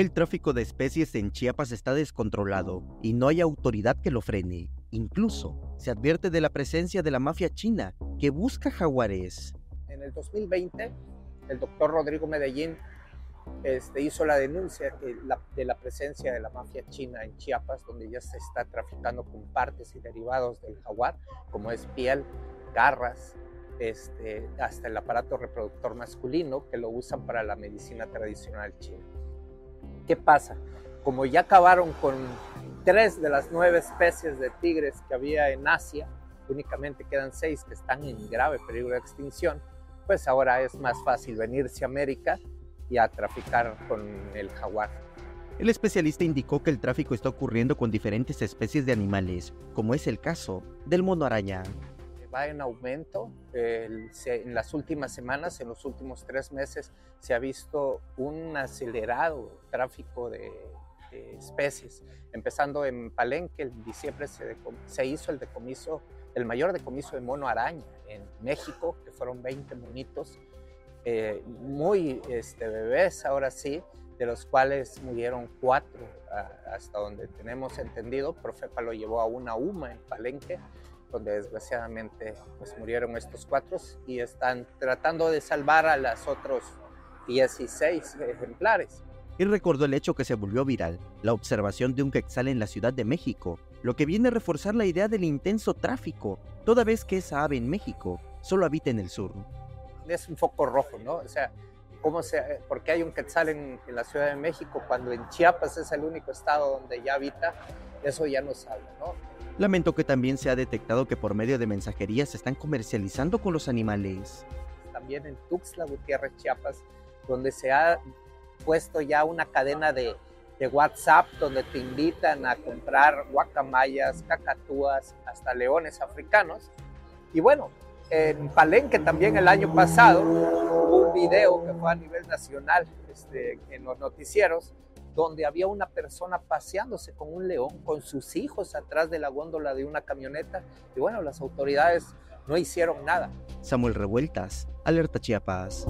El tráfico de especies en Chiapas está descontrolado y no hay autoridad que lo frene. Incluso se advierte de la presencia de la mafia china que busca jaguares. En el 2020, el doctor Rodrigo Medellín este, hizo la denuncia de la, presencia de la mafia china en Chiapas, donde ya se está traficando con partes y derivados del jaguar, como es piel, garras, este, hasta el aparato reproductor masculino que lo usan para la medicina tradicional china. ¿Qué pasa? Como ya acabaron con tres de las nueve especies de tigres que había en Asia, únicamente quedan seis que están en grave peligro de extinción, pues ahora es más fácil venirse a América y a traficar con el jaguar. El especialista indicó que el tráfico está ocurriendo con diferentes especies de animales, como es el caso del mono araña. Va en aumento. El, se, en las últimas semanas, en los últimos tres meses, se ha visto un acelerado tráfico de, de especies. Empezando en Palenque, en diciembre se, se, hizo el decomiso, el mayor decomiso de mono araña en México, que fueron 20 monitos, eh, muy este, bebés, ahora sí, de los cuales murieron cuatro, hasta donde tenemos entendido. Profepa lo llevó a una UMA en Palenque, donde desgraciadamente pues, murieron estos cuatro y están tratando de salvar a las otros 16 ejemplares. Y recordó el hecho que se volvió viral, la observación de un quetzal en la Ciudad de México, lo que viene a reforzar la idea del intenso tráfico, toda vez que esa ave en México solo habita en el sur. Es un foco rojo, ¿no? O sea, ¿cómo se, ¿por qué hay un quetzal en, en, la Ciudad de México cuando en Chiapas es el único estado donde ya habita? Eso ya nos habla, ¿no? Lamento que también se ha detectado que por medio de mensajería se están comercializando con los animales. También en Tuxtla Gutiérrez, Chiapas, donde se ha puesto ya una cadena de, de WhatsApp donde te invitan a comprar guacamayas, cacatúas, hasta leones africanos. Y bueno, en Palenque también el año pasado hubo un video que fue a nivel nacional este, en los noticieros donde había una persona paseándose con un león, con sus hijos atrás de la góndola de una camioneta. Y bueno, las autoridades no hicieron nada. Samuel Revueltas, Alerta Chiapas.